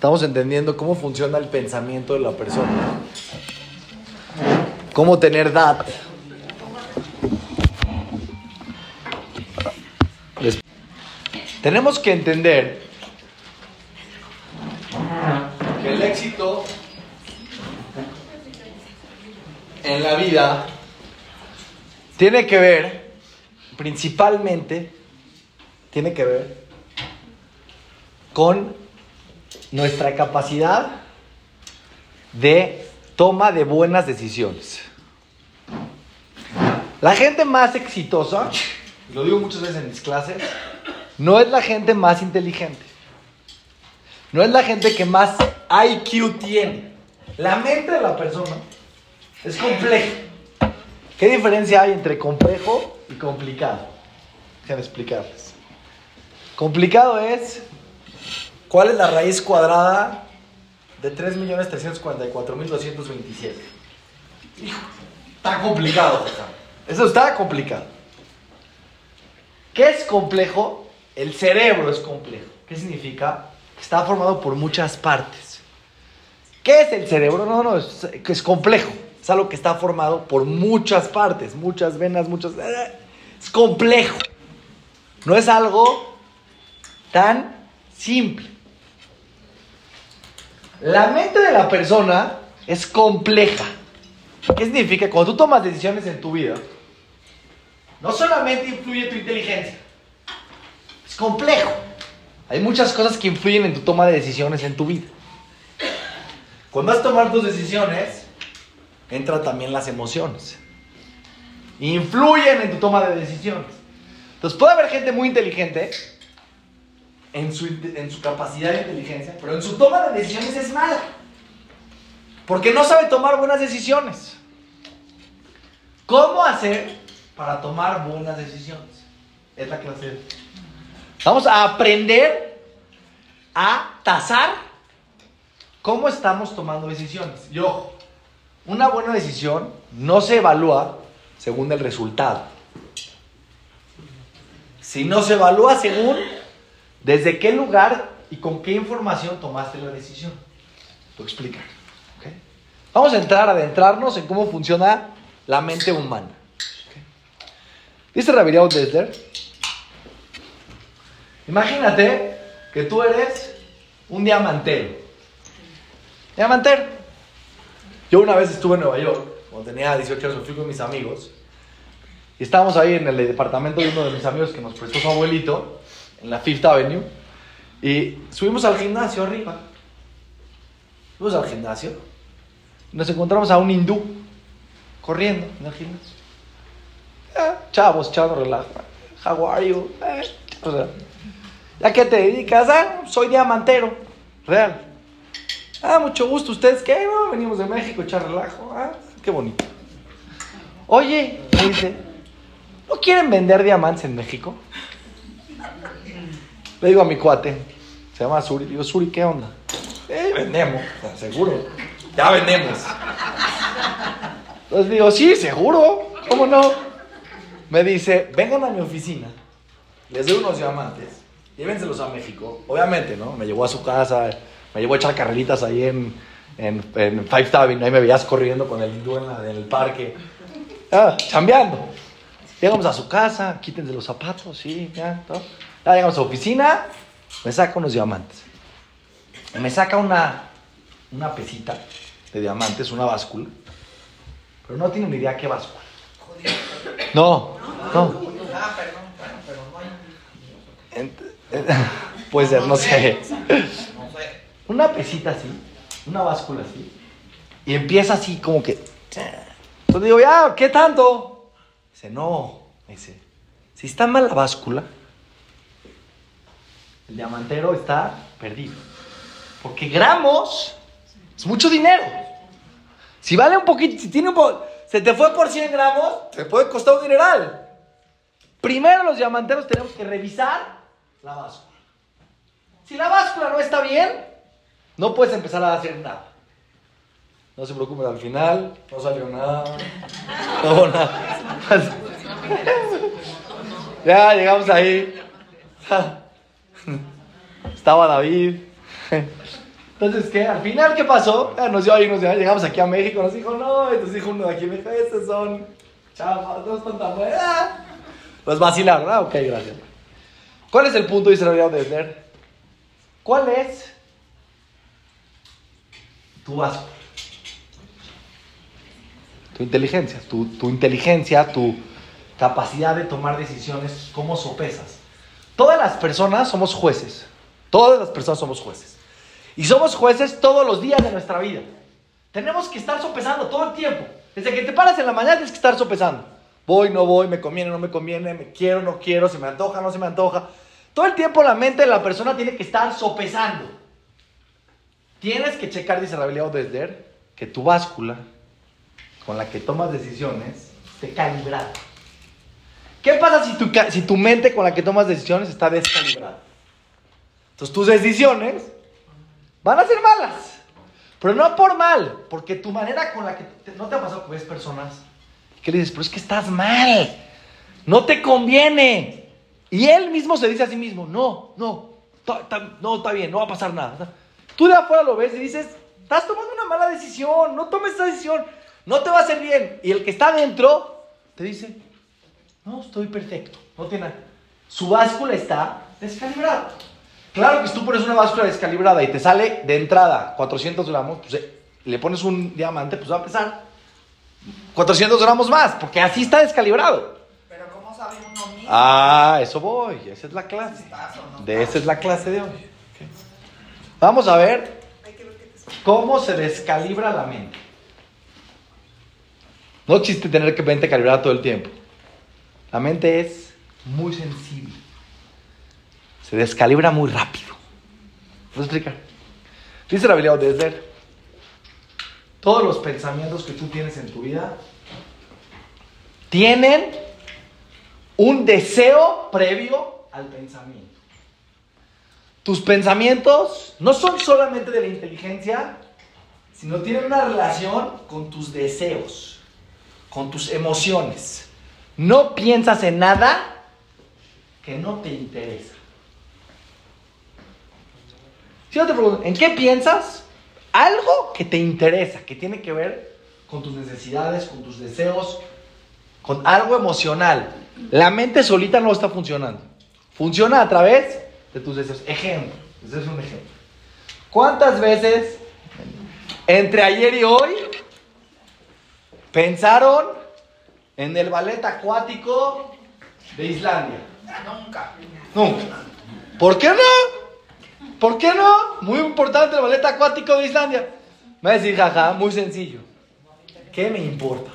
Estamos entendiendo cómo funciona el pensamiento de la persona. Cómo tener dat. Tenemos que entender que el éxito en la vida tiene que ver, principalmente, tiene que ver con nuestra capacidad de toma de buenas decisiones. La gente más exitosa, lo digo muchas veces en mis clases, no es la gente más inteligente. No es la gente que más IQ tiene. La mente de la persona es compleja. ¿Qué diferencia hay entre complejo y complicado? Déjenme explicarles. Complicado es ¿cuál es la raíz cuadrada de 3.344.227? Hijo, está complicado. José. Eso está complicado. ¿Qué es complejo? El cerebro es complejo. ¿Qué significa? Está formado por muchas partes. ¿Qué es el cerebro? No, no, es, es complejo. Es algo que está formado por muchas partes, muchas venas, muchas... Es complejo. No es algo tan simple. La mente de la persona es compleja. ¿Qué significa? Cuando tú tomas decisiones en tu vida, no solamente influye tu inteligencia, es complejo. Hay muchas cosas que influyen en tu toma de decisiones en tu vida. Cuando vas a tomar tus decisiones, entran también las emociones. Influyen en tu toma de decisiones. Entonces puede haber gente muy inteligente en su, en su capacidad de inteligencia, pero en su toma de decisiones es mala. Porque no sabe tomar buenas decisiones. ¿Cómo hacer para tomar buenas decisiones? Es la clase. Vamos a aprender a tasar cómo estamos tomando decisiones. Y ojo, una buena decisión no se evalúa según el resultado. Si no se evalúa según desde qué lugar y con qué información tomaste la decisión. Te voy a explicar. ¿ok? Vamos a entrar, adentrarnos en cómo funciona la mente humana. ¿ok? Dice Rabiriao imagínate que tú eres un diamantero. Diamantero. Yo una vez estuve en Nueva York, cuando tenía 18 años, fui con mis amigos. Y estábamos ahí en el departamento de uno de mis amigos que nos prestó su abuelito, en la Fifth Avenue. Y subimos al gimnasio arriba. Fuimos al gimnasio. Nos encontramos a un hindú corriendo en el gimnasio. Ah, chavos, echando relajo. How are you? Eh, ¿Ya qué te dedicas? Ah, soy diamantero. Real. Ah, mucho gusto. ¿Ustedes qué? Venimos de México echar relajo. Ah, qué bonito. Oye, me dice, ¿no quieren vender diamantes en México? Le digo a mi cuate, se llama Suri, digo, Suri, ¿qué onda? Eh, vendemos, seguro. Ya vendemos. Entonces digo, sí, seguro, ¿cómo no? Me dice, vengan a mi oficina, les doy unos diamantes, llévenselos a México. Obviamente, ¿no? Me llevó a su casa, me llevó a echar carreritas ahí en, en, en Five Avenue, ahí me veías corriendo con el hindú en el parque. Ah, chambeando. Llegamos a su casa, quítense los zapatos, sí, ya, todo. Ya llegamos a oficina, me saca unos diamantes. Me saca una, una pesita de diamantes, una báscula. Pero no tiene ni idea qué báscula. No, no. Puede ser, no sé. Una pesita así, una báscula así. Y empieza así como que... Entonces digo, ya, ¿qué tanto? Dice, no. Dice, si está mal la báscula, el diamantero está perdido. Porque gramos es mucho dinero. Si vale un poquito, si tiene un po... Se te fue por 100 gramos, te puede costar un dineral. Primero los diamanteros tenemos que revisar la báscula. Si la báscula no está bien, no puedes empezar a hacer nada. No se preocupen, al final no salió nada. No nada. Ya llegamos ahí. Estaba David. Entonces, ¿qué? Al final, ¿qué pasó? Ah, nos dio ahí, nos dio, llegamos aquí a México, nos dijo, no, entonces dijo uno de aquí, me dijo, estos son chavos, no están tan buenos. Ah. Los vacilaron, ah, ok, gracias. ¿Cuál es el punto, dice la de Esler? ¿Cuál es tu vaso? Tu inteligencia, tu, tu inteligencia, tu capacidad de tomar decisiones, ¿cómo sopesas? Todas las personas somos jueces. Todas las personas somos jueces. Y somos jueces todos los días de nuestra vida. Tenemos que estar sopesando todo el tiempo. Desde que te paras en la mañana tienes que estar sopesando. Voy, no voy, me conviene, no me conviene, me quiero, no quiero, se me antoja, no se me antoja. Todo el tiempo la mente de la persona tiene que estar sopesando. Tienes que checar, dice Rabelio Desder, que tu báscula con la que tomas decisiones esté calibrada. ¿Qué pasa si tu, si tu mente con la que tomas decisiones está descalibrada? Entonces tus decisiones van a ser malas. Pero no por mal, porque tu manera con la que... ¿No te ha pasado que ves personas que le dices, pero es que estás mal, no te conviene? Y él mismo se dice a sí mismo, no, no, no, está bien, no va a pasar nada. Tú de afuera lo ves y dices, estás tomando una mala decisión, no tomes esa decisión, no te va a hacer bien. Y el que está adentro te dice, no, estoy perfecto. No tiene nada. Su báscula está descalibrada. Claro que si tú pones una báscula descalibrada y te sale de entrada 400 gramos, pues eh, le pones un diamante, pues va a pesar 400 gramos más, porque así está descalibrado. Pero ¿cómo sabe uno mismo? Ah, eso voy, esa es la clase. De esa es la clase de hoy. Vamos a ver cómo se descalibra la mente. No existe tener que mente calibrada todo el tiempo. La mente es muy sensible. Se descalibra muy rápido. ¿Puedo explicar? Dice la de Esler. Todos los pensamientos que tú tienes en tu vida tienen un deseo previo al pensamiento. Tus pensamientos no son solamente de la inteligencia, sino tienen una relación con tus deseos, con tus emociones. No piensas en nada que no te interesa. Si yo te pregunto, ¿en qué piensas? Algo que te interesa, que tiene que ver con tus necesidades, con tus deseos, con algo emocional. La mente solita no está funcionando. Funciona a través de tus deseos. Ejemplo, ese es un ejemplo. ¿Cuántas veces entre ayer y hoy pensaron en el ballet acuático de Islandia? Nunca. Nunca. ¿Por qué no? ¿Por qué no? Muy importante el ballet acuático de Islandia. Me va a decir, jaja, muy sencillo. ¿Qué me importa?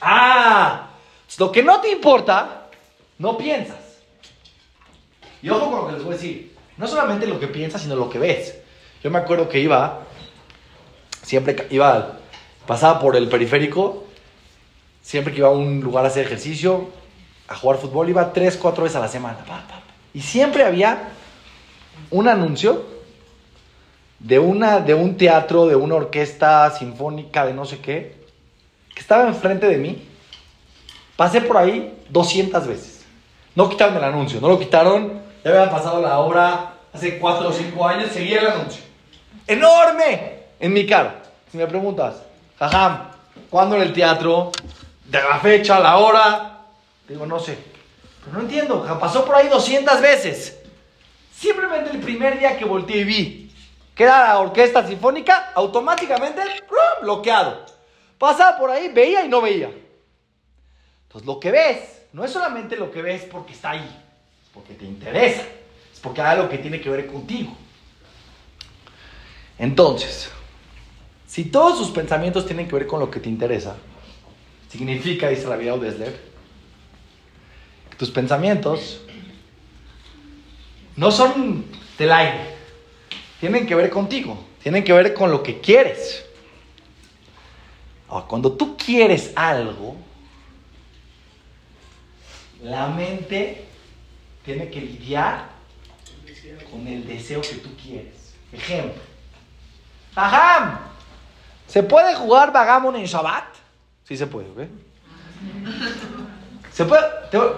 Ah, lo que no te importa, no piensas. Y ojo con lo que les voy a decir. No solamente lo que piensas, sino lo que ves. Yo me acuerdo que iba, siempre iba, pasaba por el periférico Siempre que iba a un lugar a hacer ejercicio, a jugar fútbol, iba tres, cuatro veces a la semana. Y siempre había un anuncio de, una, de un teatro, de una orquesta sinfónica, de no sé qué, que estaba enfrente de mí. Pasé por ahí 200 veces. No quitaron el anuncio, no lo quitaron. Ya habían pasado la obra hace cuatro o cinco años, seguía el anuncio. ¡Enorme! En mi cara. Si me preguntas, jajam, ¿cuándo en el teatro? De la fecha, la hora. Digo, no sé. Pero no entiendo, pasó por ahí 200 veces. Simplemente el primer día que volteé y vi que era la orquesta sinfónica, automáticamente bloqueado. Pasaba por ahí, veía y no veía. Entonces lo que ves, no es solamente lo que ves porque está ahí, es porque te interesa, es porque hay algo que tiene que ver contigo. Entonces, si todos sus pensamientos tienen que ver con lo que te interesa, Significa, dice la vida Desler, que tus pensamientos no son del aire, tienen que ver contigo, tienen que ver con lo que quieres. cuando tú quieres algo, la mente tiene que lidiar con el deseo que tú quieres. Ejemplo. ¡Ajam! ¿Se puede jugar Bagamon en Shabbat? Sí se puede, ¿ok? ¿Se puede?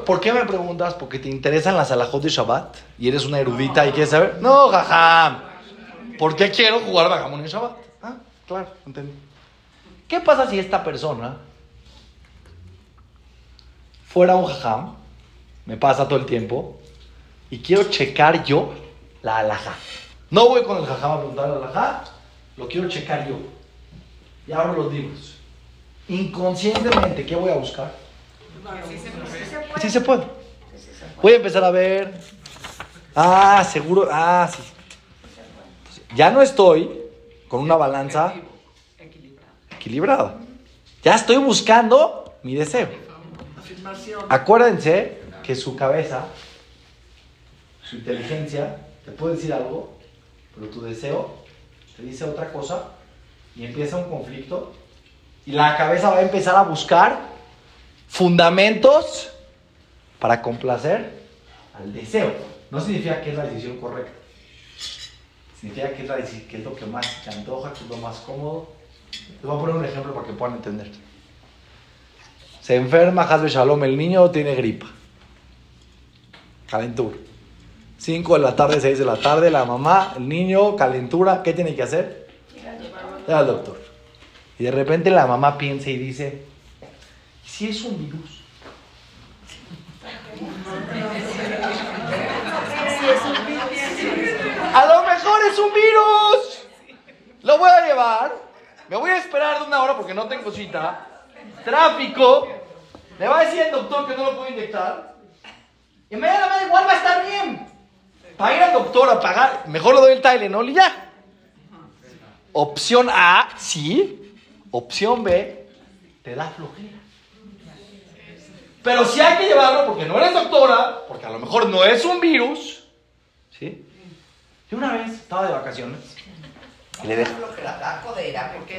¿Por qué me preguntas? ¿Porque te interesan las alajot de Shabbat? ¿Y eres una erudita y quieres saber? No, jajam. ¿Por qué quiero jugar Bagamón en Shabbat? Ah, claro, entendí. ¿Qué pasa si esta persona fuera un jajam? Me pasa todo el tiempo. Y quiero checar yo la alajá. No voy con el jajam a preguntar la alajá. Lo quiero checar yo. Y abro los libros. Inconscientemente, ¿qué voy a buscar? Sí se puede. Voy a empezar a ver. Ah, seguro. Ah, sí. Ya no estoy con una balanza equilibrada. Ya estoy buscando mi deseo. Acuérdense que su cabeza, su inteligencia, te puede decir algo, pero tu deseo te dice otra cosa y empieza un conflicto y la cabeza va a empezar a buscar fundamentos para complacer al deseo. No significa que es la decisión correcta. Significa que es, la que es lo que más te antoja, que es lo más cómodo. Les voy a poner un ejemplo para que puedan entender. Se enferma Hazbe Shalom, el niño tiene gripa. Calentura. 5 de la tarde, 6 de la tarde, la mamá, el niño, calentura, ¿qué tiene que hacer? Ir al doctor. Y de repente la mamá piensa y dice, ¿y si es un virus? A lo mejor es un virus. Lo voy a llevar. Me voy a esperar de una hora porque no tengo cita. Tráfico. Le va a decir el doctor que no lo puedo inyectar. Y inmediatamente igual va a estar bien. Para ir al doctor a pagar, mejor le doy el Tylenol y ya. Opción A, sí. Opción B, te da flojera. Pero si hay que llevarlo porque no eres doctora, porque a lo mejor no es un virus. ¿Sí? Yo una vez estaba de vacaciones y le dejé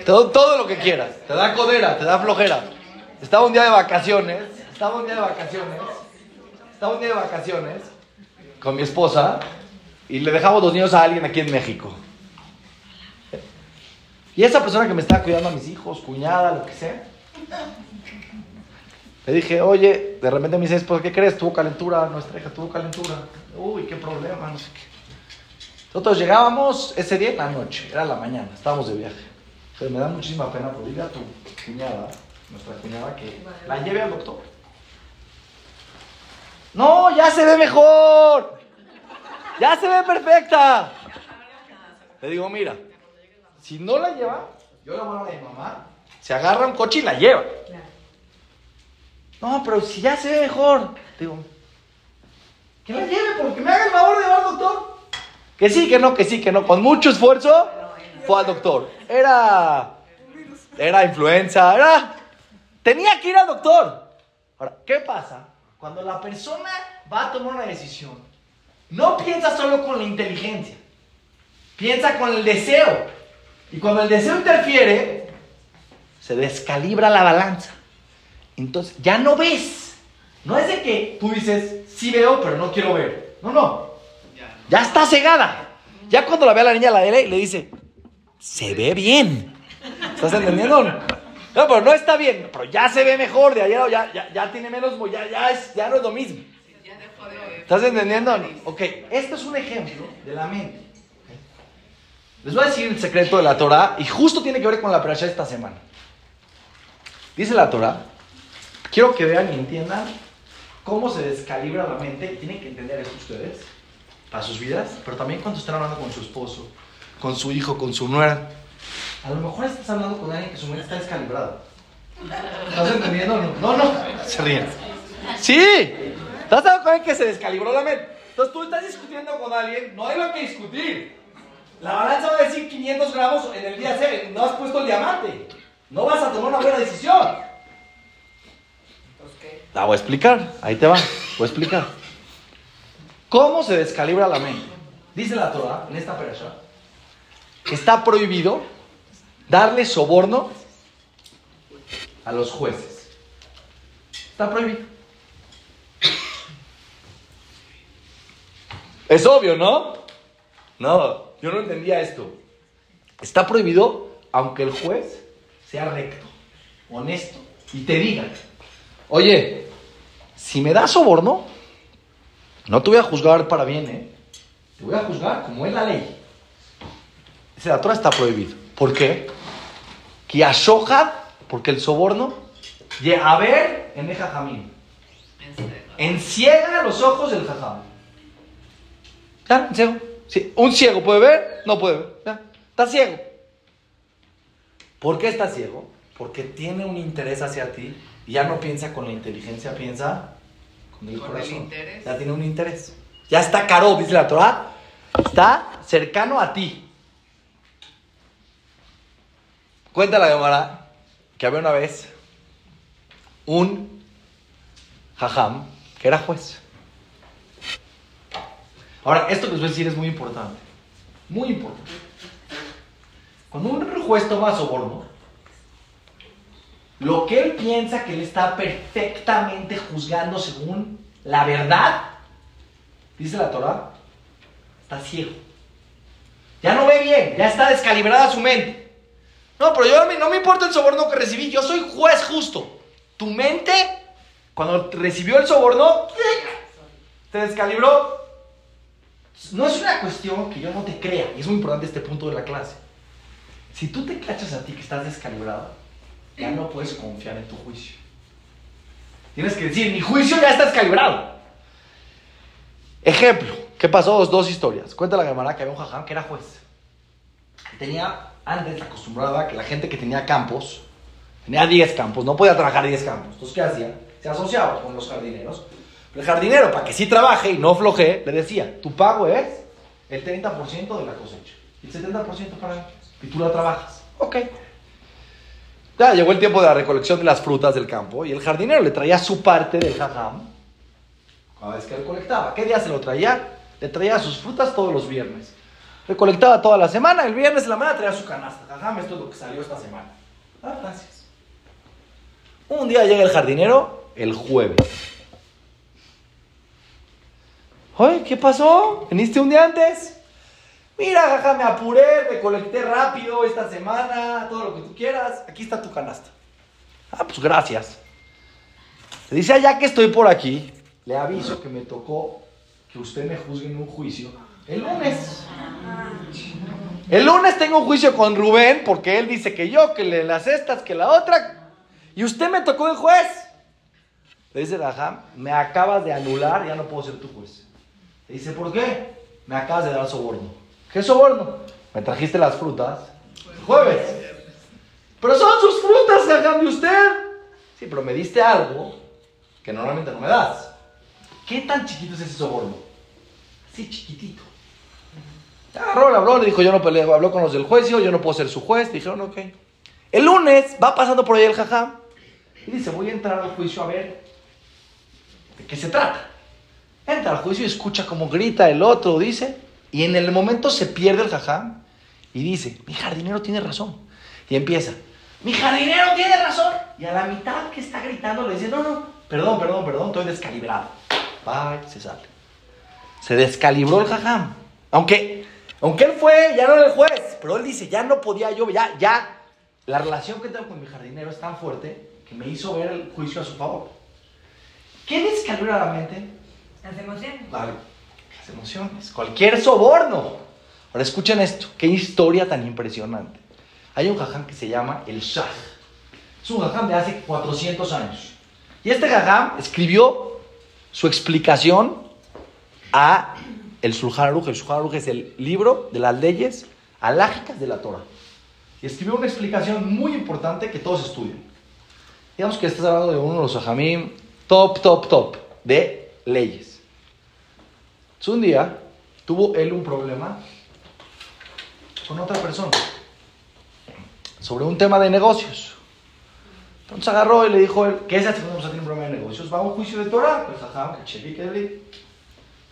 todo lo que quieras. Te da codera, te da flojera. Estaba un día de vacaciones, estaba un día de vacaciones, estaba un día de vacaciones con mi esposa y le dejamos los niños a alguien aquí en México. Y esa persona que me estaba cuidando a mis hijos, cuñada, lo que sea, le dije, oye, de repente me dice, pues, ¿qué crees? Tuvo calentura, nuestra hija tuvo calentura. Uy, qué problema, no sé qué. Nosotros llegábamos ese día en la noche, era la mañana, estábamos de viaje. Entonces me da muchísima pena por dile a tu cuñada, nuestra cuñada, que la lleve al doctor. No, ya se ve mejor. Ya se ve perfecta. Le digo, mira, si no la lleva, yo la voy a mi mamá, se agarra un coche y la lleva. No, pero si ya se ve mejor. Digo, que la lleve porque me haga el favor de llevar al doctor. Que sí, que no, que sí, que no. Con mucho esfuerzo fue al doctor. Era. Era influenza, era. Tenía que ir al doctor. Ahora, ¿qué pasa? Cuando la persona va a tomar una decisión, no piensa solo con la inteligencia, piensa con el deseo. Y cuando el deseo interfiere, se descalibra la balanza. Entonces, ya no ves. No es de que tú dices, sí veo, pero no quiero ver. No, no. Ya está cegada. Ya cuando la ve a la niña, la y le dice, se ve bien. ¿Estás entendiendo? No, pero no está bien. Pero ya se ve mejor. De ayer ya, ya, ya tiene menos, ya, ya, es, ya no es lo mismo. ¿Estás entendiendo? Ok, esto es un ejemplo de la mente. Les voy a decir el secreto de la Torah y justo tiene que ver con la perashá esta semana. Dice la Torah, quiero que vean y entiendan cómo se descalibra la mente. Tienen que entender esto ustedes para sus vidas, pero también cuando están hablando con su esposo, con su hijo, con su nuera. A lo mejor estás hablando con alguien que su mente está descalibrada. ¿Estás entendiendo? No, no. Se ríen. Sí. ¿Estás hablando con alguien que se descalibró la mente? Entonces tú estás discutiendo con alguien, no hay lo que discutir. La balanza va a decir 500 gramos en el día C. No has puesto el diamante. No vas a tomar una buena decisión. pues qué. La voy a explicar. Ahí te va. Voy a explicar. ¿Cómo se descalibra la mente? Dice la Torah en esta perasha que está prohibido darle soborno a los jueces. Está prohibido. Es obvio, ¿no? No, yo no entendía esto. Está prohibido aunque el juez sea recto, honesto y te diga, oye, si me das soborno, no te voy a juzgar para bien, ¿eh? Te voy a juzgar como es la ley. Dice, la Torah está prohibido. ¿Por qué? Que porque el soborno, a ver en el jajamín. Enciega los ojos del jajam. Ya, ciego. Sí, un ciego puede ver, no puede ver. Ya, está ciego. ¿Por qué está ciego? Porque tiene un interés hacia ti y ya no piensa con la inteligencia, piensa con el corazón. ya tiene un interés. Ya está caro, dice la Torah. Está cercano a ti. Cuenta la Gemara que había una vez un jajam que era juez. Ahora, esto que les voy a decir es muy importante. Muy importante. Cuando un juez toma soborno, lo que él piensa que él está perfectamente juzgando según la verdad, dice la Torah, está ciego. Ya no ve bien, ya está descalibrada su mente. No, pero yo no me importa el soborno que recibí, yo soy juez justo. Tu mente, cuando recibió el soborno, te descalibró. No es una cuestión que yo no te crea, y es muy importante este punto de la clase. Si tú te cachas a ti que estás descalibrado, ya no puedes confiar en tu juicio. Tienes que decir, mi juicio ya está descalibrado. Ejemplo, ¿qué pasó? Dos, historias. Cuenta la Gemara que había un jajam que era juez. Tenía, antes acostumbraba que la gente que tenía campos, tenía 10 campos, no podía trabajar 10 campos. Entonces, ¿qué hacía? Se asociaba con los jardineros. El jardinero, para que sí trabaje y no floje, le decía, tu pago es el 30% de la cosecha. El 70% para mí y tú la trabajas. Ok. Ya llegó el tiempo de la recolección de las frutas del campo y el jardinero le traía su parte del jajam cada vez que recolectaba. ¿Qué día se lo traía? Le traía sus frutas todos los viernes. Recolectaba toda la semana, el viernes de la mañana traía su canasta. Jajam, esto es lo que salió esta semana. Ah, gracias. Un día llega el jardinero el jueves. Oye, ¿qué pasó? ¿Veniste un día antes? Mira, jaja, me apuré, recolecté rápido esta semana, todo lo que tú quieras. Aquí está tu canasta. Ah, pues gracias. Se dice, ah, ya que estoy por aquí, le aviso que me tocó que usted me juzgue en un juicio el lunes. El lunes tengo un juicio con Rubén porque él dice que yo, que le las estas, que la otra. Y usted me tocó de juez. Le dice Raham, me acabas de anular, ya no puedo ser tu juez. Le dice, ¿por qué? Me acabas de dar soborno. ¿Qué soborno? Me trajiste las frutas jueves. Pero son sus frutas, hagan de usted. Sí, pero me diste algo que normalmente no me das. ¿Qué tan chiquito es ese soborno? Así chiquitito. Agarró, le habló, le dijo, yo no peleo, habló con los del juicio, yo no puedo ser su juez. Dijeron, ok. El lunes va pasando por ahí el jajam y dice, voy a entrar al juicio a ver de qué se trata. Entra al juicio y escucha cómo grita el otro, dice, y en el momento se pierde el jajam y dice, mi jardinero tiene razón. Y empieza, mi jardinero tiene razón. Y a la mitad que está gritando le dice, no, no, perdón, perdón, perdón, estoy descalibrado. Bye, se sale. Se descalibró el jajam. Aunque, aunque él fue, ya no era el juez, pero él dice, ya no podía yo, ya, ya, la relación que tengo con mi jardinero es tan fuerte que me hizo ver el juicio a su favor. ¿Qué descalibra la mente? Las emociones. Vale emociones, cualquier soborno. Ahora escuchen esto, qué historia tan impresionante. Hay un jajam que se llama el Shah. Es un jajam de hace 400 años. Y este jajam escribió su explicación a el Shulchan Aruch. El Shulchan Aruch es el libro de las leyes alágicas de la Torah. Y escribió una explicación muy importante que todos estudian. Digamos que estás hablando de uno de los jajamim top, top, top de leyes un día tuvo él un problema con otra persona sobre un tema de negocios. Entonces agarró y le dijo él, ¿qué es esto? Vamos a tener un problema de negocios. Va a un juicio de Torah. Pues ajá, que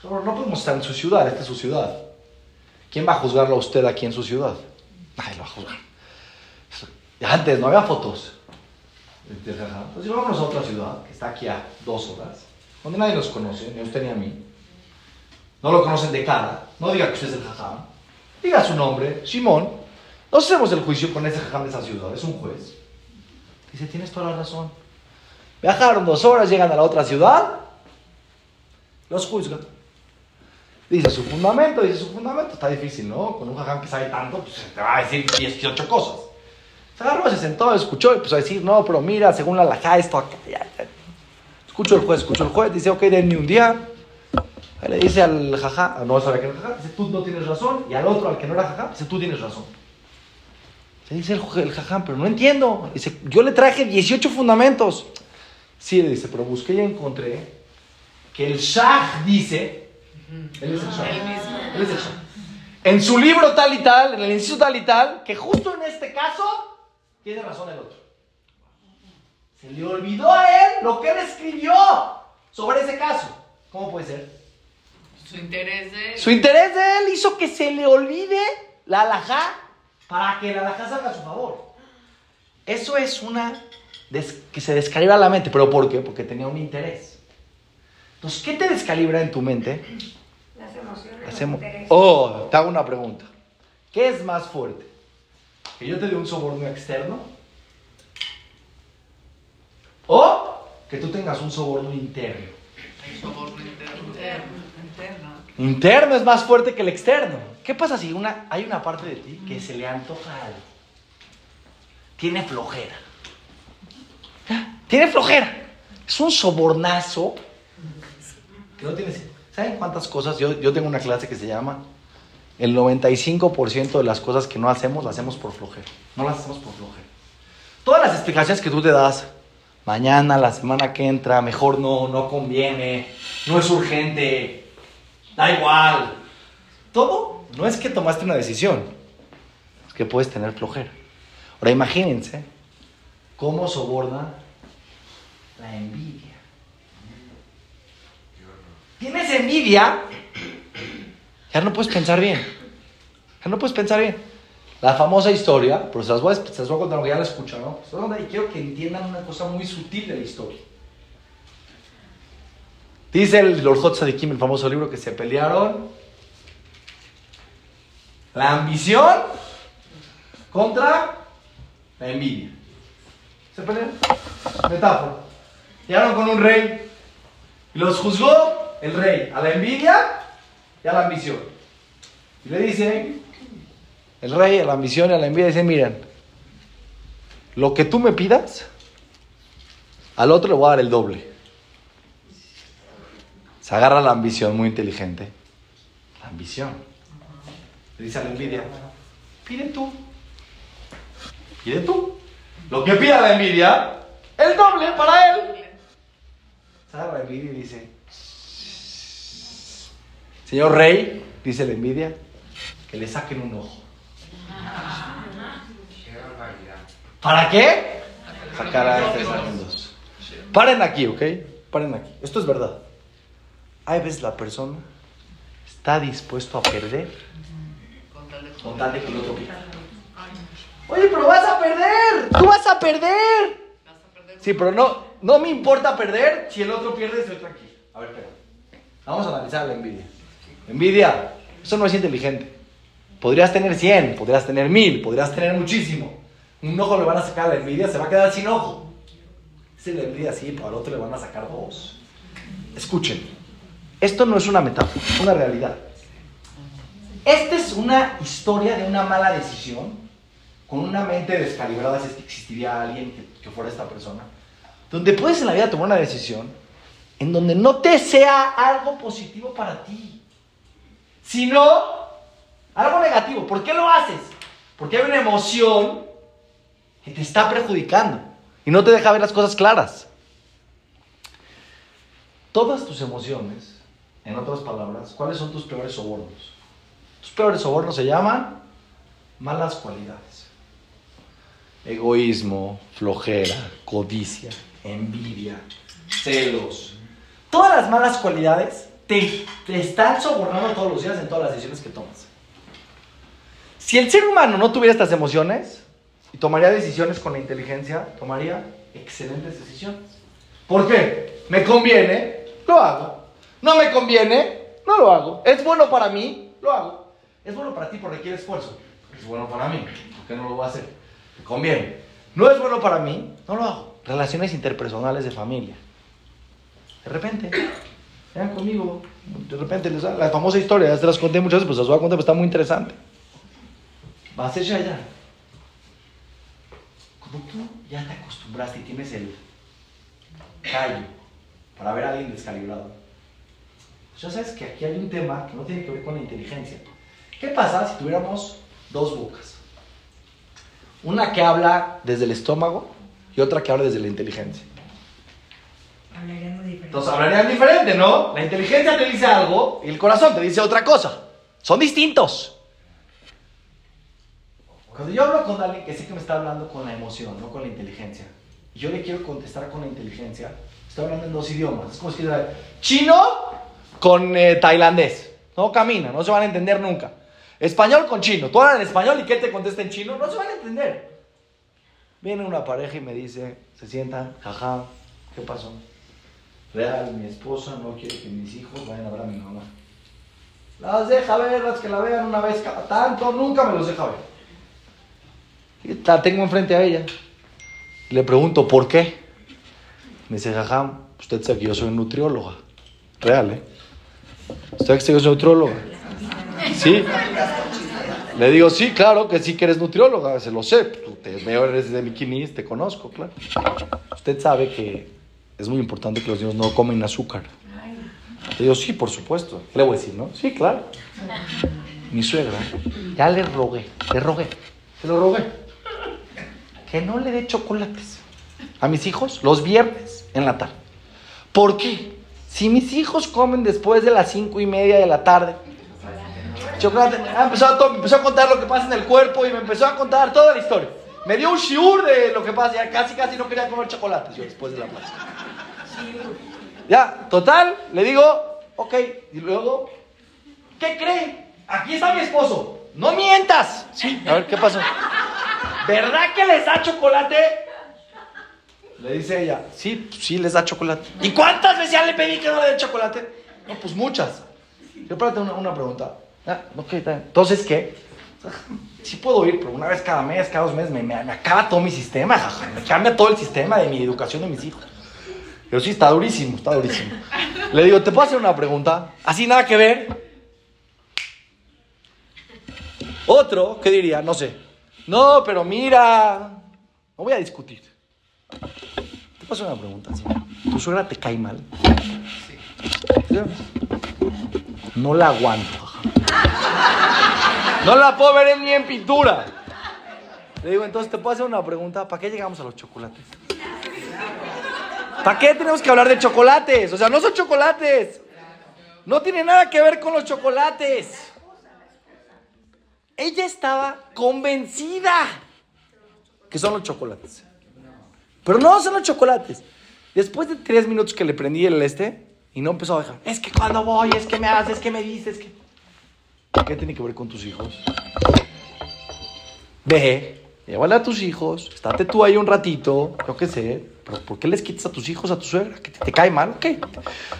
No podemos estar en su ciudad, esta es su ciudad. ¿Quién va a juzgarlo a usted aquí en su ciudad? Nadie lo va a juzgar. Antes no había fotos. Entonces vamos a otra ciudad, que está aquí a dos horas, donde nadie nos conoce, ni usted ni a mí no lo conocen de cara, no diga que usted es el jajam, diga su nombre, Simón, no hacemos el juicio con ese jajam de esa ciudad, es un juez. Dice, tienes toda la razón. Viajaron dos horas, llegan a la otra ciudad, los juzgan. Dice su fundamento, dice su fundamento. Está difícil, ¿no? Con un jajam que sabe tanto, pues te va a decir 18 cosas. Se agarró, se sentó, escuchó y empezó a decir, no, pero mira, según la laja, esto acá, ya, ya. Escucho el juez, escucho el juez, dice, ok, denme un día. Le dice al jajá, no sabe que era jajá, dice, tú no tienes razón. Y al otro, al que no era jajá, dice, tú tienes razón. Le dice el, el jajá, pero no entiendo. Dice, yo le traje 18 fundamentos. Sí, le dice, pero busqué y encontré que el Shah dice, él es el Shah, él es el Shah. En su libro tal y tal, en el inciso tal y tal, que justo en este caso tiene razón el otro. Se le olvidó a él lo que él escribió sobre ese caso. ¿Cómo puede ser? Su interés de. Su interés de él hizo que se le olvide la alajá para que la alajá salga a su favor. Eso es una des- que se descalibra la mente. ¿Pero por qué? Porque tenía un interés. Entonces, ¿qué te descalibra en tu mente? Las emociones. Oh, te hago una pregunta. ¿Qué es más fuerte? ¿Que yo te dé un soborno externo? ¿O que tú tengas un soborno interno? Soborno interno. Interno. Interno es más fuerte que el externo. ¿Qué pasa si una, hay una parte de ti que se le antoja algo? Tiene flojera. Tiene flojera. Es un sobornazo que no tiene... ¿Saben cuántas cosas? Yo, yo tengo una clase que se llama el 95% de las cosas que no hacemos, las hacemos por flojera. No las hacemos por flojera. Todas las explicaciones que tú te das, mañana, la semana que entra, mejor no, no conviene, no es urgente, da igual. Todo no es que tomaste una decisión, es que puedes tener flojera. Ahora imagínense cómo soborna la envidia. Tienes envidia, ya no puedes pensar bien. Ya no puedes pensar bien. La famosa historia, pero se las voy a, se contar, porque ya la escucharon. Contar y quiero que entiendan una cosa muy sutil de la historia. Dice el Lord Hotzadikim, el famoso libro, que se pelearon la ambición contra la envidia. Se pelearon. Metáfora. Llegaron con un rey y los juzgó el rey a la envidia y a la ambición. Y le dice, el rey a la ambición y a la envidia, dice, miren, lo que tú me pidas, al otro le voy a dar el doble. Se agarra la ambición, muy inteligente. La ambición. Le dice a la envidia, pide tú. Pide tú. Lo que pida la envidia, el doble para él. Se agarra la envidia y dice, señor rey, dice la envidia, que le saquen un ojo. ¿Para qué? Sacar a este. Paren aquí, ¿ok? Paren aquí. Esto es verdad. Hay veces la persona está dispuesto a perder Con tal de que otro pierda. Oye, pero vas a perder. Tú vas a perder. Sí, pero no, no me importa perder. Si el otro pierde, estoy tranquilo. A ver, espera. Vamos a analizar la envidia. Envidia, eso no es inteligente. Podrías tener 100, podrías tener 1000, podrías tener muchísimo. Un ojo le van a sacar la envidia, se va a quedar sin ojo. Si la envidia sí, pero al otro le van a sacar dos. Escuchen, esto no es una metáfora, es una realidad. Esta es una historia de una mala decisión, con una mente descalibrada, si existiría alguien que, que fuera esta persona, donde puedes en la vida tomar una decisión en donde no te sea algo positivo para ti, sino algo negativo. ¿Por qué lo haces? Porque hay una emoción que te está perjudicando y no te deja ver las cosas claras. Todas tus emociones, en otras palabras, ¿cuáles son tus peores sobornos? Tus peores sobornos se llaman malas cualidades. Egoísmo, flojera, codicia, envidia, celos. Todas las malas cualidades te, te están sobornando todos los días en todas las decisiones que tomas. Si el ser humano no tuviera estas emociones y tomaría decisiones con la inteligencia, tomaría excelentes decisiones. ¿Por qué? Me conviene, lo hago. No me conviene, no lo hago. Es bueno para mí, lo hago. Es bueno para ti, pero requiere esfuerzo. Es bueno para mí, ¿por qué no lo voy a hacer? Me conviene. No es bueno para mí, no lo hago. Relaciones interpersonales de familia. De repente, Vean conmigo. De repente, les, la famosa historia, ya se las conté muchas veces, pues las voy a contar, pero está muy interesante. Va a ser ya allá. Cuando tú ya te acostumbraste y tienes el callo para ver a alguien descalibrado, pues ya sabes que aquí hay un tema que no tiene que ver con la inteligencia. ¿Qué pasa si tuviéramos dos bocas? Una que habla desde el estómago y otra que habla desde la inteligencia. Hablarían diferente. Entonces hablarían diferente, ¿no? La inteligencia te dice algo y el corazón te dice otra cosa. Son distintos. Cuando yo hablo con alguien que sé que me está hablando con la emoción, no con la inteligencia, y yo le quiero contestar con la inteligencia, estoy hablando en dos idiomas. Es como si dijera chino con eh, tailandés. No camina, no se van a entender nunca. Español con chino. Tú hablas en español y que te contesta en chino, no se van a entender. Viene una pareja y me dice, se sientan, jaja, ¿qué pasó? Real, mi esposa no quiere que mis hijos vayan a ver a mi mamá. Las deja ver, las que la vean una vez tanto, nunca me los deja ver. La tengo enfrente a ella. Le pregunto, ¿por qué? Me dice, jaja, usted sabe que yo soy nutrióloga. Real, ¿eh? ¿Usted que yo soy nutrióloga? Sí. Le digo, sí, claro que sí que eres nutrióloga, se lo sé. Te veo, eres de bikinis, te conozco, claro. Usted sabe que es muy importante que los niños no comen azúcar. Le digo, sí, por supuesto. Le voy a decir, ¿no? Sí, claro. Mi suegra, ya le rogué, le rogué, se lo rogué. Que no le dé chocolates a mis hijos los viernes en la tarde. ¿Por qué? Si mis hijos comen después de las cinco y media de la tarde, chocolate, ah, empezó, a empezó a contar lo que pasa en el cuerpo y me empezó a contar toda la historia. Me dio un shiur de lo que pasa, ya casi casi no quería comer chocolates yo después de la clase. Ya, total, le digo, ok, y luego, ¿qué cree? Aquí está mi esposo. No mientas. Sí, a ver, ¿qué pasó? ¿Verdad que les da chocolate? Le dice ella, sí, sí les da chocolate. ¿Y cuántas veces ya le pedí que no le dé chocolate? No, pues muchas. Yo espérate una, una pregunta. Ah, ok, está bien. Entonces, ¿qué? Sí puedo ir, pero una vez cada mes, cada dos meses, me, me- me acaba todo mi sistema, jaja. Me cambia todo el sistema de mi educación de mis hijos. Pero sí, está durísimo, está durísimo. Le digo, ¿te puedo hacer una pregunta? Así nada que ver. Otro, ¿qué diría? No sé. No, pero mira. No voy a discutir. Te hacer una pregunta. así. ¿Tu suegra te cae mal? ¿Sí? No la aguanto. No la puedo ver ni en pintura. Le digo, entonces, ¿te puedo hacer una pregunta? ¿Para qué llegamos a los chocolates? ¿Para qué tenemos que hablar de chocolates? O sea, no son chocolates. No tiene nada que ver con los chocolates. Ella estaba convencida que son los chocolates. Pero no son los chocolates. Después de tres minutos que le prendí el este y no empezó a dejar. Es que cuando voy, es que me haces, es que me dices, que... ¿Qué tiene que ver con tus hijos? Ve, llévale a tus hijos, estate tú ahí un ratito, yo qué sé, pero ¿por qué les quitas a tus hijos a tu suegra? ¿Que te, te cae mal? ¿Qué?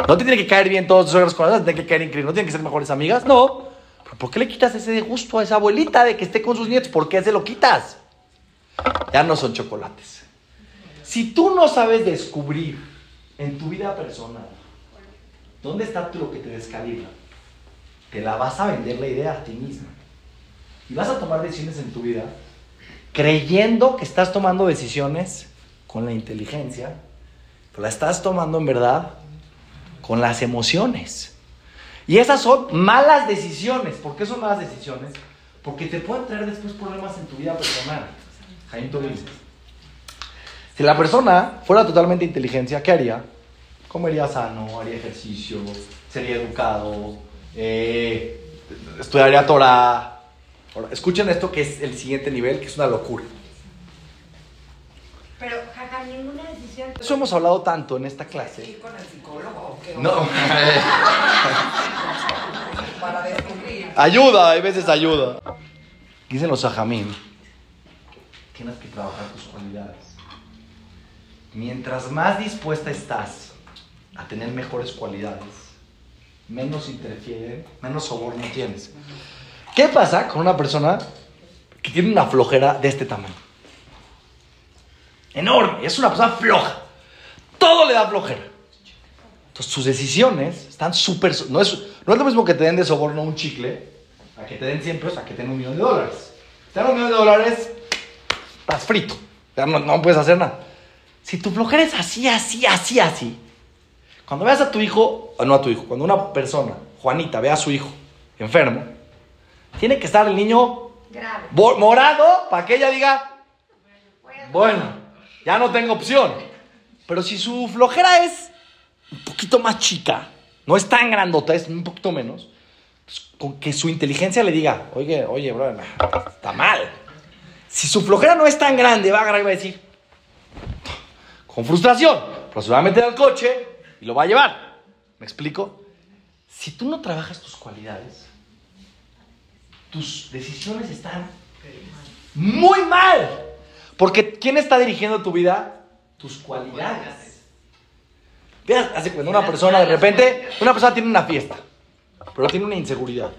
¿No te tiene que caer bien todos tus suegros con ellas? ¿Te tiene que caer increíble? ¿No tienen que ser mejores amigas? No. ¿Pero por qué le quitas ese gusto a esa abuelita de que esté con sus nietos? ¿Por qué se lo quitas? Ya no son chocolates. Si tú no sabes descubrir en tu vida personal dónde está tú lo que te descalibra, te la vas a vender la idea a ti misma. Y vas a tomar decisiones en tu vida creyendo que estás tomando decisiones con la inteligencia, pero la estás tomando en verdad con las emociones. Y esas son malas decisiones. ¿Por qué son malas decisiones? Porque te pueden traer después problemas en tu vida personal. Jaime Tobin. Si la persona fuera totalmente inteligencia, ¿qué haría? Comería sano, haría ejercicio, sería educado, eh, estudiaría Torah. Ahora, escuchen esto que es el siguiente nivel, que es una locura. Pero, jaja, ninguna decisión. Eso hemos hablado tanto en esta clase. ir con el psicólogo o qué? No. Para descubrir. Ayuda, hay veces ayuda. Dicen los ajamín, tienes que trabajar tus cualidades. Mientras más dispuesta estás a tener mejores cualidades, menos interfieren, menos soborno tienes. ¿Qué pasa con una persona que tiene una flojera de este tamaño? Enorme, es una persona floja. Todo le da flojera. Entonces tus decisiones están súper... No es, no es lo mismo que te den de soborno un chicle, a que te den 100 pesos, a que te den un millón de dólares. Te dan un millón de dólares, estás frito. No, no puedes hacer nada. Si tu flojera es así, así, así, así, cuando veas a tu hijo, no a tu hijo, cuando una persona, Juanita, ve a su hijo enfermo, tiene que estar el niño Grave. morado para que ella diga, bueno, ya no tengo opción. Pero si su flojera es un poquito más chica, no es tan grandota, es un poquito menos, pues, con que su inteligencia le diga, oye, oye, bro, está mal. Si su flojera no es tan grande, va a agarrar y va a decir, con frustración, pero se va a meter al coche y lo va a llevar. ¿Me explico? Si tú no trabajas tus cualidades, tus decisiones están muy mal. Porque ¿quién está dirigiendo tu vida? Tus cualidades. Veas, hace cuando una persona de repente, una persona tiene una fiesta, pero tiene una inseguridad.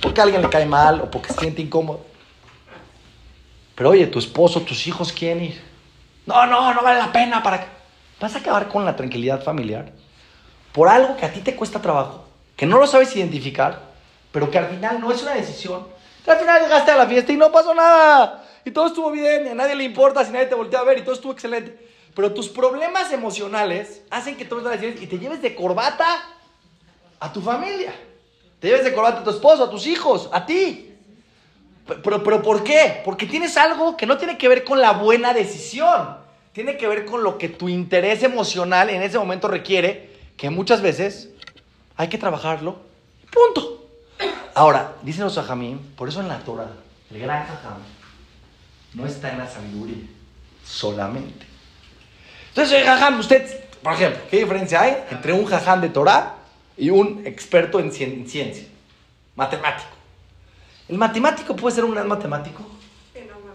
Porque a alguien le cae mal o porque se siente incómodo. Pero oye, tu esposo, tus hijos quieren ir. No, no, no vale la pena para. Vas a acabar con la tranquilidad familiar por algo que a ti te cuesta trabajo, que no lo sabes identificar, pero que al final no es una decisión. Que al final llegaste a la fiesta y no pasó nada. Y todo estuvo bien, y a nadie le importa si nadie te voltea a ver y todo estuvo excelente. Pero tus problemas emocionales hacen que tomes las decisiones y te lleves de corbata a tu familia. Te lleves de corbata a tu esposo, a tus hijos, a ti. Pe- Pero, pero ¿por qué? Porque tienes algo que no tiene que ver con la buena decisión. Tiene que ver con lo que tu interés emocional en ese momento requiere, que muchas veces hay que trabajarlo. Punto. Ahora, dicen los ajamín, por eso en la Torah, el gran jajam, no está en la sabiduría, solamente. Entonces, jajam, usted, por ejemplo, ¿qué diferencia hay entre un jajam de Torah y un experto en ciencia? Matemático. El matemático puede ser un gran matemático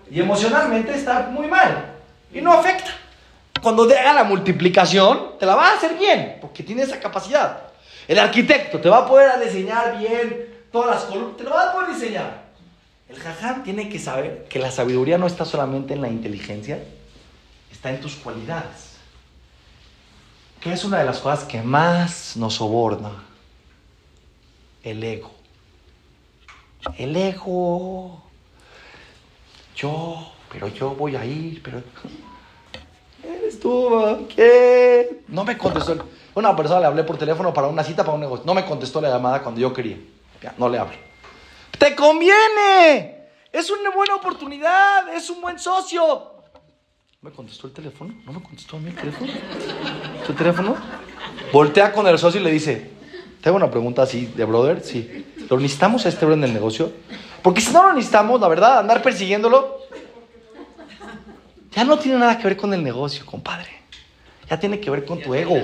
y emocionalmente estar muy mal y no afecta. Cuando haga la multiplicación, te la va a hacer bien, porque tiene esa capacidad. El arquitecto te va a poder diseñar bien todas las columnas, te lo va a poder diseñar. El jajam tiene que saber que la sabiduría no está solamente en la inteligencia, está en tus cualidades. Que es una de las cosas que más nos soborna. El ego. El ego. Yo, pero yo voy a ir, pero... ¿Eres tú? ¿Qué? No me contestó. Una persona le hablé por teléfono para una cita, para un negocio. No me contestó la llamada cuando yo quería. Ya, no le hablo. ¡Te conviene! Es una buena oportunidad, es un buen socio. ¿No me contestó el teléfono? ¿No me contestó a mí el teléfono? ¿Tu teléfono? Voltea con el socio y le dice, tengo una pregunta así de brother, sí. ¿Lo necesitamos a este bro en el negocio? Porque si no lo necesitamos, la verdad, andar persiguiéndolo, ya no tiene nada que ver con el negocio, compadre. Ya tiene que ver con tu ego.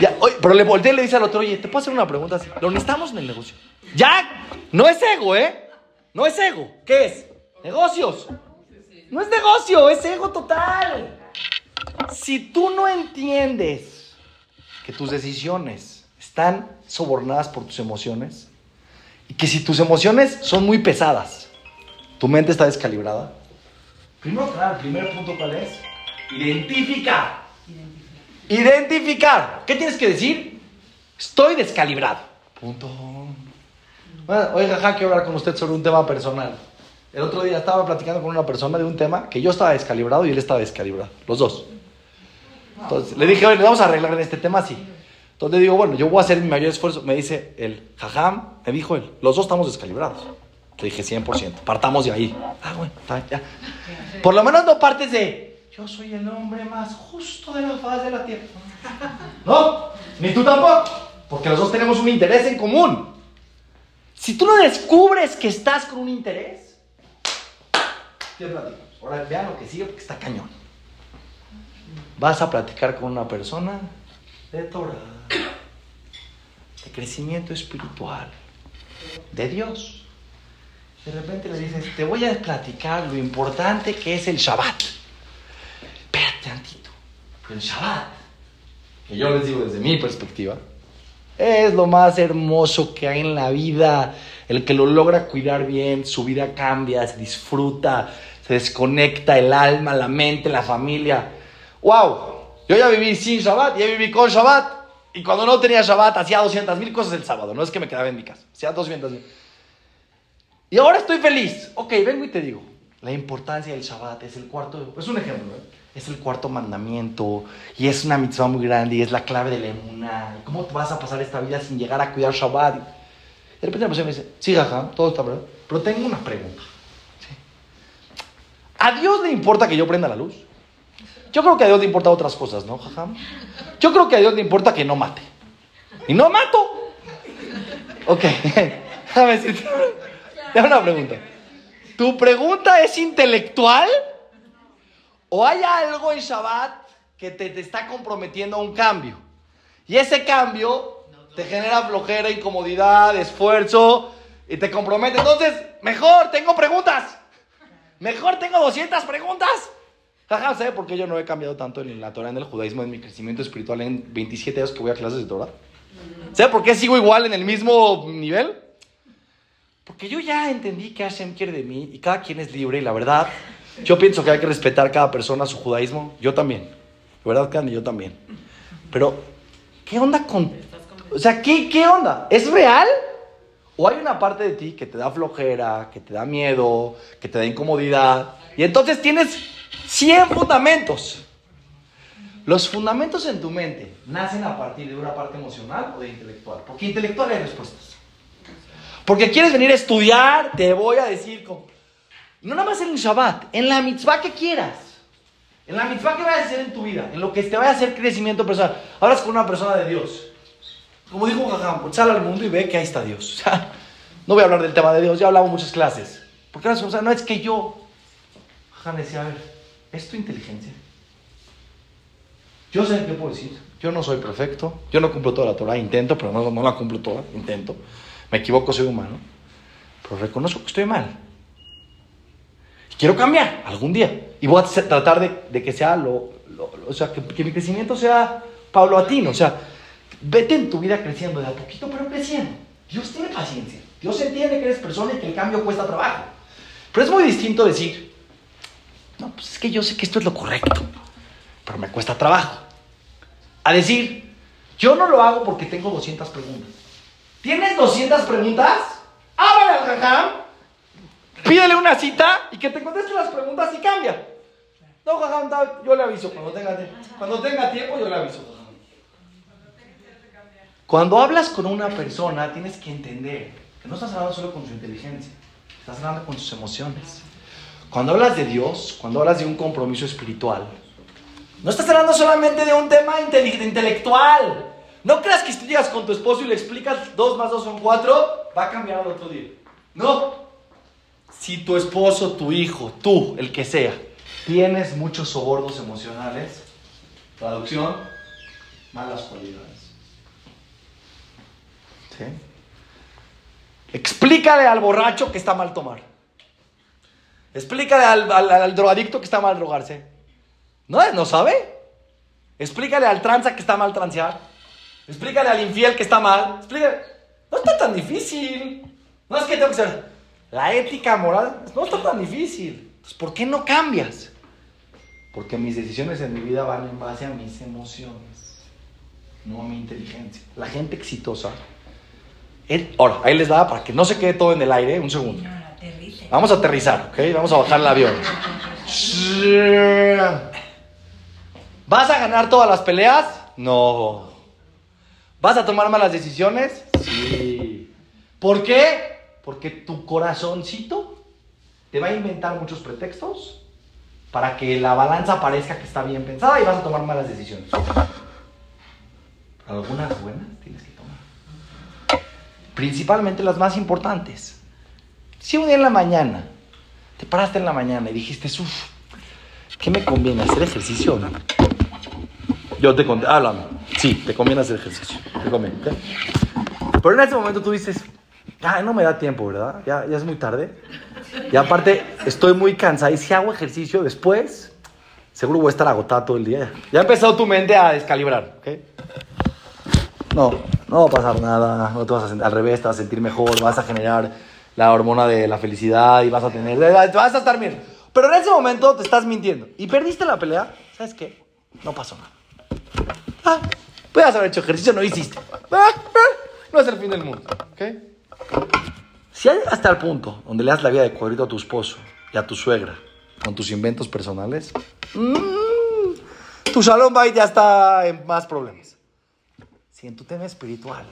Ya, oye, pero le voltea y le dice al otro, oye, ¿te puedo hacer una pregunta así? ¿Lo necesitamos en el negocio? Ya, no es ego, ¿eh? No es ego. ¿Qué es? Negocios. No es negocio, es ego total. Si tú no entiendes que tus decisiones están sobornadas por tus emociones y que si tus emociones son muy pesadas, tu mente está descalibrada. Primero, el primer punto, ¿cuál es? Identifica. Identificar. ¿Qué tienes que decir? Estoy descalibrado. Punto. Bueno, oye, jaja, quiero hablar con usted sobre un tema personal. El otro día estaba platicando con una persona de un tema que yo estaba descalibrado y él estaba descalibrado. Los dos. Entonces le dije, oye, vamos a arreglar este tema así. Le digo, bueno, yo voy a hacer mi mayor esfuerzo. Me dice el jajam, me dijo él, los dos estamos descalibrados. Le dije 100%, partamos de ahí. Ah, bueno, ya. Por lo menos no partes de, yo soy el hombre más justo de la faz de la tierra. No, ni tú tampoco, porque los dos tenemos un interés en común. Si tú no descubres que estás con un interés, ¿qué platicamos? Ahora vean lo que sigue porque está cañón. Vas a platicar con una persona de Torah, de crecimiento espiritual, de Dios. De repente le dices, te voy a platicar lo importante que es el Shabbat. Espérate tantito. El Shabbat, que yo les digo desde mi perspectiva, es lo más hermoso que hay en la vida. El que lo logra cuidar bien, su vida cambia, se disfruta, se desconecta el alma, la mente, la familia. ¡Wow! Yo ya viví sin Shabbat, ya viví con Shabbat. Y cuando no tenía Shabbat, hacía 200 mil cosas el sábado. No es que me quedaba en mi casa. Hacía 200 mil. Y ahora estoy feliz. Ok, vengo y te digo. La importancia del Shabbat es el cuarto. Es un ejemplo, ¿eh? Es el cuarto mandamiento. Y es una mitzvah muy grande. Y es la clave de la emuná. ¿Cómo vas a pasar esta vida sin llegar a cuidar Shabbat? De repente la persona me dice: Sí, jaja, todo está verdad. Pero tengo una pregunta. ¿sí? ¿A Dios le importa que yo prenda la luz? Yo creo que a Dios le importa otras cosas, ¿no, jaja? Yo creo que a Dios le importa que no mate. Y no mato. Ok, déjame decirte déjame una pregunta. ¿Tu pregunta es intelectual? ¿O hay algo en Shabbat que te, te está comprometiendo a un cambio? Y ese cambio te genera flojera, incomodidad, esfuerzo y te compromete. Entonces, mejor, tengo preguntas. Mejor tengo 200 preguntas. Jaja, ¿sabe por qué yo no he cambiado tanto en la Torah, en el judaísmo, en mi crecimiento espiritual en 27 años que voy a clases de Torah? ¿Sabe por qué sigo igual en el mismo nivel? Porque yo ya entendí que Hashem quiere de mí y cada quien es libre y la verdad, yo pienso que hay que respetar cada persona su judaísmo. Yo también. La verdad, Candy, yo también. Pero, ¿qué onda con...? O sea, ¿qué, ¿qué onda? ¿Es real? ¿O hay una parte de ti que te da flojera, que te da miedo, que te da incomodidad? Y entonces tienes 100 fundamentos. Los fundamentos en tu mente nacen a partir de una parte emocional o de intelectual. Porque intelectual hay respuestas. Porque quieres venir a estudiar, te voy a decir, no nada más en el Shabbat, en la mitzvah que quieras. En la mitzvah que vayas a hacer en tu vida, en lo que te vaya a hacer crecimiento personal. Hablas con una persona de Dios. Como dijo Jajam, pues sal al mundo y ve que ahí está Dios. No voy a hablar del tema de Dios, ya en muchas clases. Porque no es que yo, Jajam decía, a ver, ¿es tu inteligencia? Yo sé qué puedo decir. Yo no soy perfecto. Yo no cumplo toda la Torah. Intento, pero no, no la cumplo toda. Intento. Me equivoco, soy humano. Pero reconozco que estoy mal. Y quiero cambiar algún día. Y voy a tratar de, de que sea lo, O sea, que, que mi crecimiento sea paulatino. O sea, vete en tu vida creciendo de a poquito, pero creciendo. Dios tiene paciencia. Dios entiende que eres persona y que el cambio cuesta trabajo. Pero es muy distinto decir, no, pues es que yo sé que esto es lo correcto, pero me cuesta trabajo. A decir, yo no lo hago porque tengo 200 preguntas. ¿Tienes 200 preguntas? Háblale al jajam, pídele una cita y que te conteste las preguntas y cambia. No, jajam, yo le aviso cuando tenga, tie- cuando tenga tiempo, yo le aviso. Cuando hablas con una persona, tienes que entender que no estás hablando solo con su inteligencia, estás hablando con sus emociones. Cuando hablas de Dios, cuando hablas de un compromiso espiritual, no estás hablando solamente de un tema intele- intelectual. No creas que si tú llegas con tu esposo y le explicas 2 más 2 son 4, va a cambiar al otro día. No. Si tu esposo, tu hijo, tú, el que sea, tienes muchos sobornos emocionales, traducción, malas cualidades. ¿Sí? Explícale al borracho que está mal tomar. Explícale al, drogadicto que está mal drogarse. ¿No? ¿No sabe? Explícale al tranza que está mal transear. Explícale al infiel que está mal. Explícale. No está tan difícil. No es que tengo que ser. La ética moral no está tan difícil. Entonces, ¿por qué no cambias? Porque mis decisiones en mi vida van en base a mis emociones, no a mi inteligencia. La gente exitosa. él- ahora, ahí les va para que no se quede todo en el aire. Un segundo. Aterrice. Vamos a aterrizar, ¿ok? Vamos a bajar el avión. ¿Vas a ganar todas las peleas? No. ¿Vas a tomar malas decisiones? Sí. ¿Por qué? Porque tu corazoncito te va a inventar muchos pretextos para que la balanza parezca que está bien pensada y vas a tomar malas decisiones. Algunas buenas tienes que tomar. Principalmente las más importantes. Si un día en la mañana te paraste en la mañana y dijiste, uff, ¿qué me conviene hacer ejercicio o no? Yo te conté, háblame. Sí, te conviene hacer ejercicio. Te conviene, ¿ok? Pero en ese momento tú dices, ah, no me da tiempo, ¿verdad? Ya, ya es muy tarde. Y aparte, estoy muy cansado. Y si hago ejercicio después, seguro voy a estar agotado todo el día. Ya ha empezado tu mente a descalibrar, ¿ok? No, no va a pasar nada. No te vas a sentir, al revés, te vas a sentir mejor. Vas a generar la hormona de la felicidad y vas a tener. Vas a estar bien. Pero en ese momento te estás mintiendo. Y perdiste la pelea. ¿Sabes qué? No pasó nada. Ah, Puedes haber hecho ejercicio, no hiciste. Ah, ah, No es el fin del mundo. ¿ok? Si hay hasta el punto donde le das la vida de cuadrito a tu esposo y a tu suegra con tus inventos personales, mm, tu shalom bait ya está en más problemas. Si en tu tema espiritual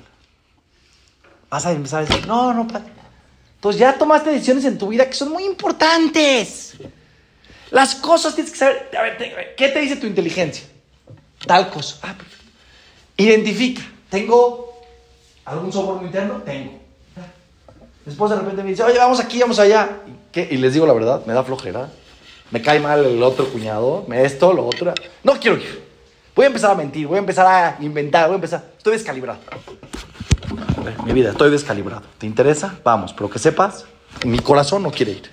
vas a empezar a decir, no, no, padre. Entonces ya tomaste decisiones en tu vida que son muy importantes. Las cosas tienes que saber. A ver, ¿qué te dice tu inteligencia? Tal cosa. Ah, perfecto. Identifica. ¿Tengo algún soborno interno? Tengo. Después de repente me dice, oye, vamos aquí, vamos allá. ¿Y, qué? y les digo la verdad, me da flojera. Me cae mal el otro cuñado, me esto, lo otro. No quiero ir. Voy a empezar a mentir, voy a empezar a inventar, voy a empezar. Estoy descalibrado. Mi vida, estoy descalibrado. ¿Te interesa? Vamos, pero que sepas, mi corazón no quiere ir.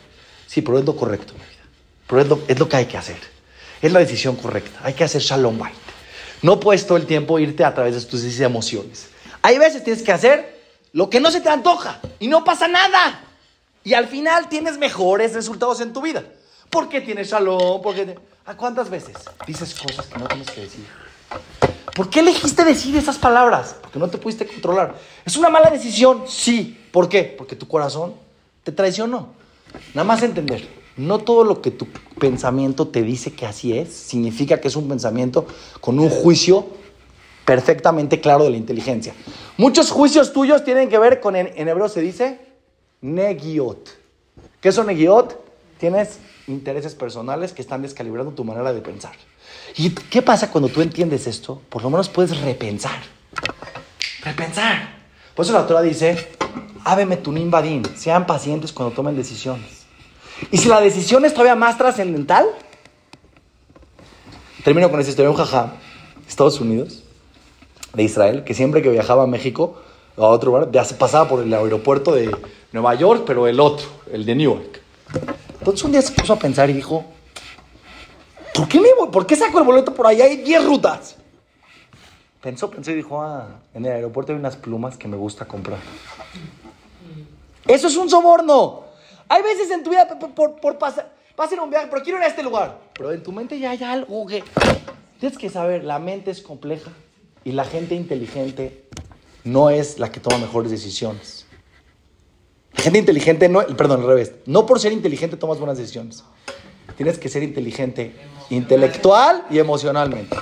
Sí, pero es lo correcto, mi vida. Pero es lo, es lo que hay que hacer. Es la decisión correcta. Hay que hacer shalom bait. No puedes todo el tiempo irte a través de tus emociones. Hay veces tienes que hacer lo que no se te antoja y no pasa nada. Y al final tienes mejores resultados en tu vida. Porque tienes shalom, porque... ¿A cuántas veces dices cosas que no tienes que decir? ¿Por qué elegiste decir esas palabras? Porque no te pudiste controlar. ¿Es una mala decisión? Sí. ¿Por qué? Porque tu corazón te traicionó. Nada más entender. No todo lo que tu pensamiento te dice que así es significa que es un pensamiento con un juicio perfectamente claro de la inteligencia. Muchos juicios tuyos tienen que ver con, en, en hebreo se dice, negiot. ¿Qué son negiot? Tienes intereses personales que están descalibrando tu manera de pensar. ¿Y qué pasa cuando tú entiendes esto? Por lo menos puedes repensar. Repensar. Por eso la Torah dice, Ábeme tu nimbadín, sean pacientes cuando tomen decisiones. Y si la decisión es todavía más trascendental, termino con esta historia. Un jajá Estados Unidos, de Israel, que siempre que viajaba a México o a otro lugar, ya se pasaba por el aeropuerto de Nueva York, pero el otro, el de Newark. Entonces un día se puso a pensar y dijo, ¿por qué, me voy? ¿Por qué saco el boleto por allá? Hay 10 rutas. Pensó, pensó y dijo, ah, en el aeropuerto hay unas plumas que me gusta comprar. Eso es un soborno. Hay veces en tu vida por, por, pasar, un viaje, pero quiero ir a este lugar. Pero en tu mente ya hay algo que... Tienes que saber, la mente es compleja y la gente inteligente no es la que toma mejores decisiones. La gente inteligente, no, perdón, al revés. No por ser inteligente tomas buenas decisiones. Tienes que ser inteligente intelectual y emocionalmente.